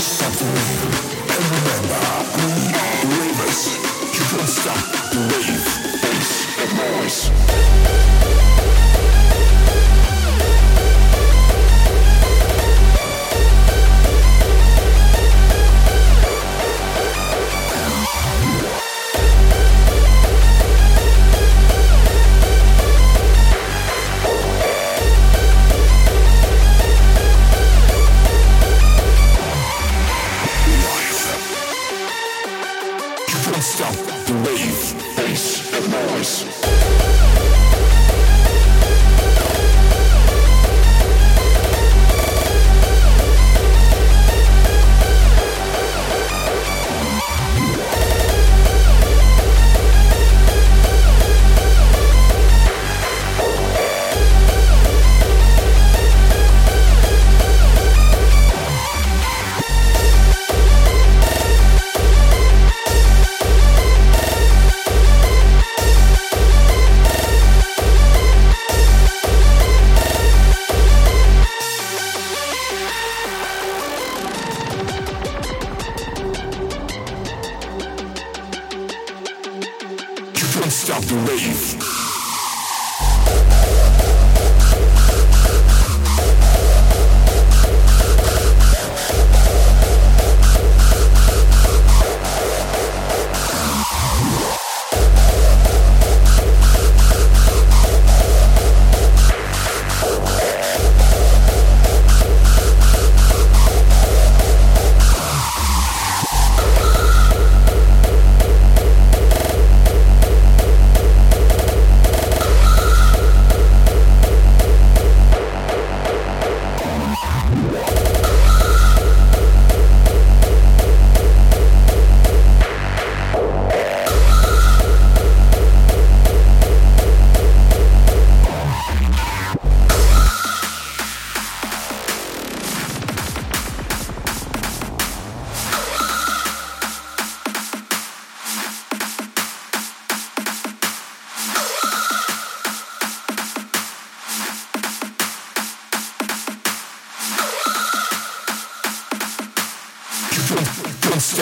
something. Stop the rave.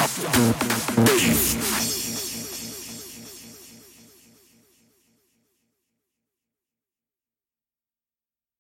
Bass.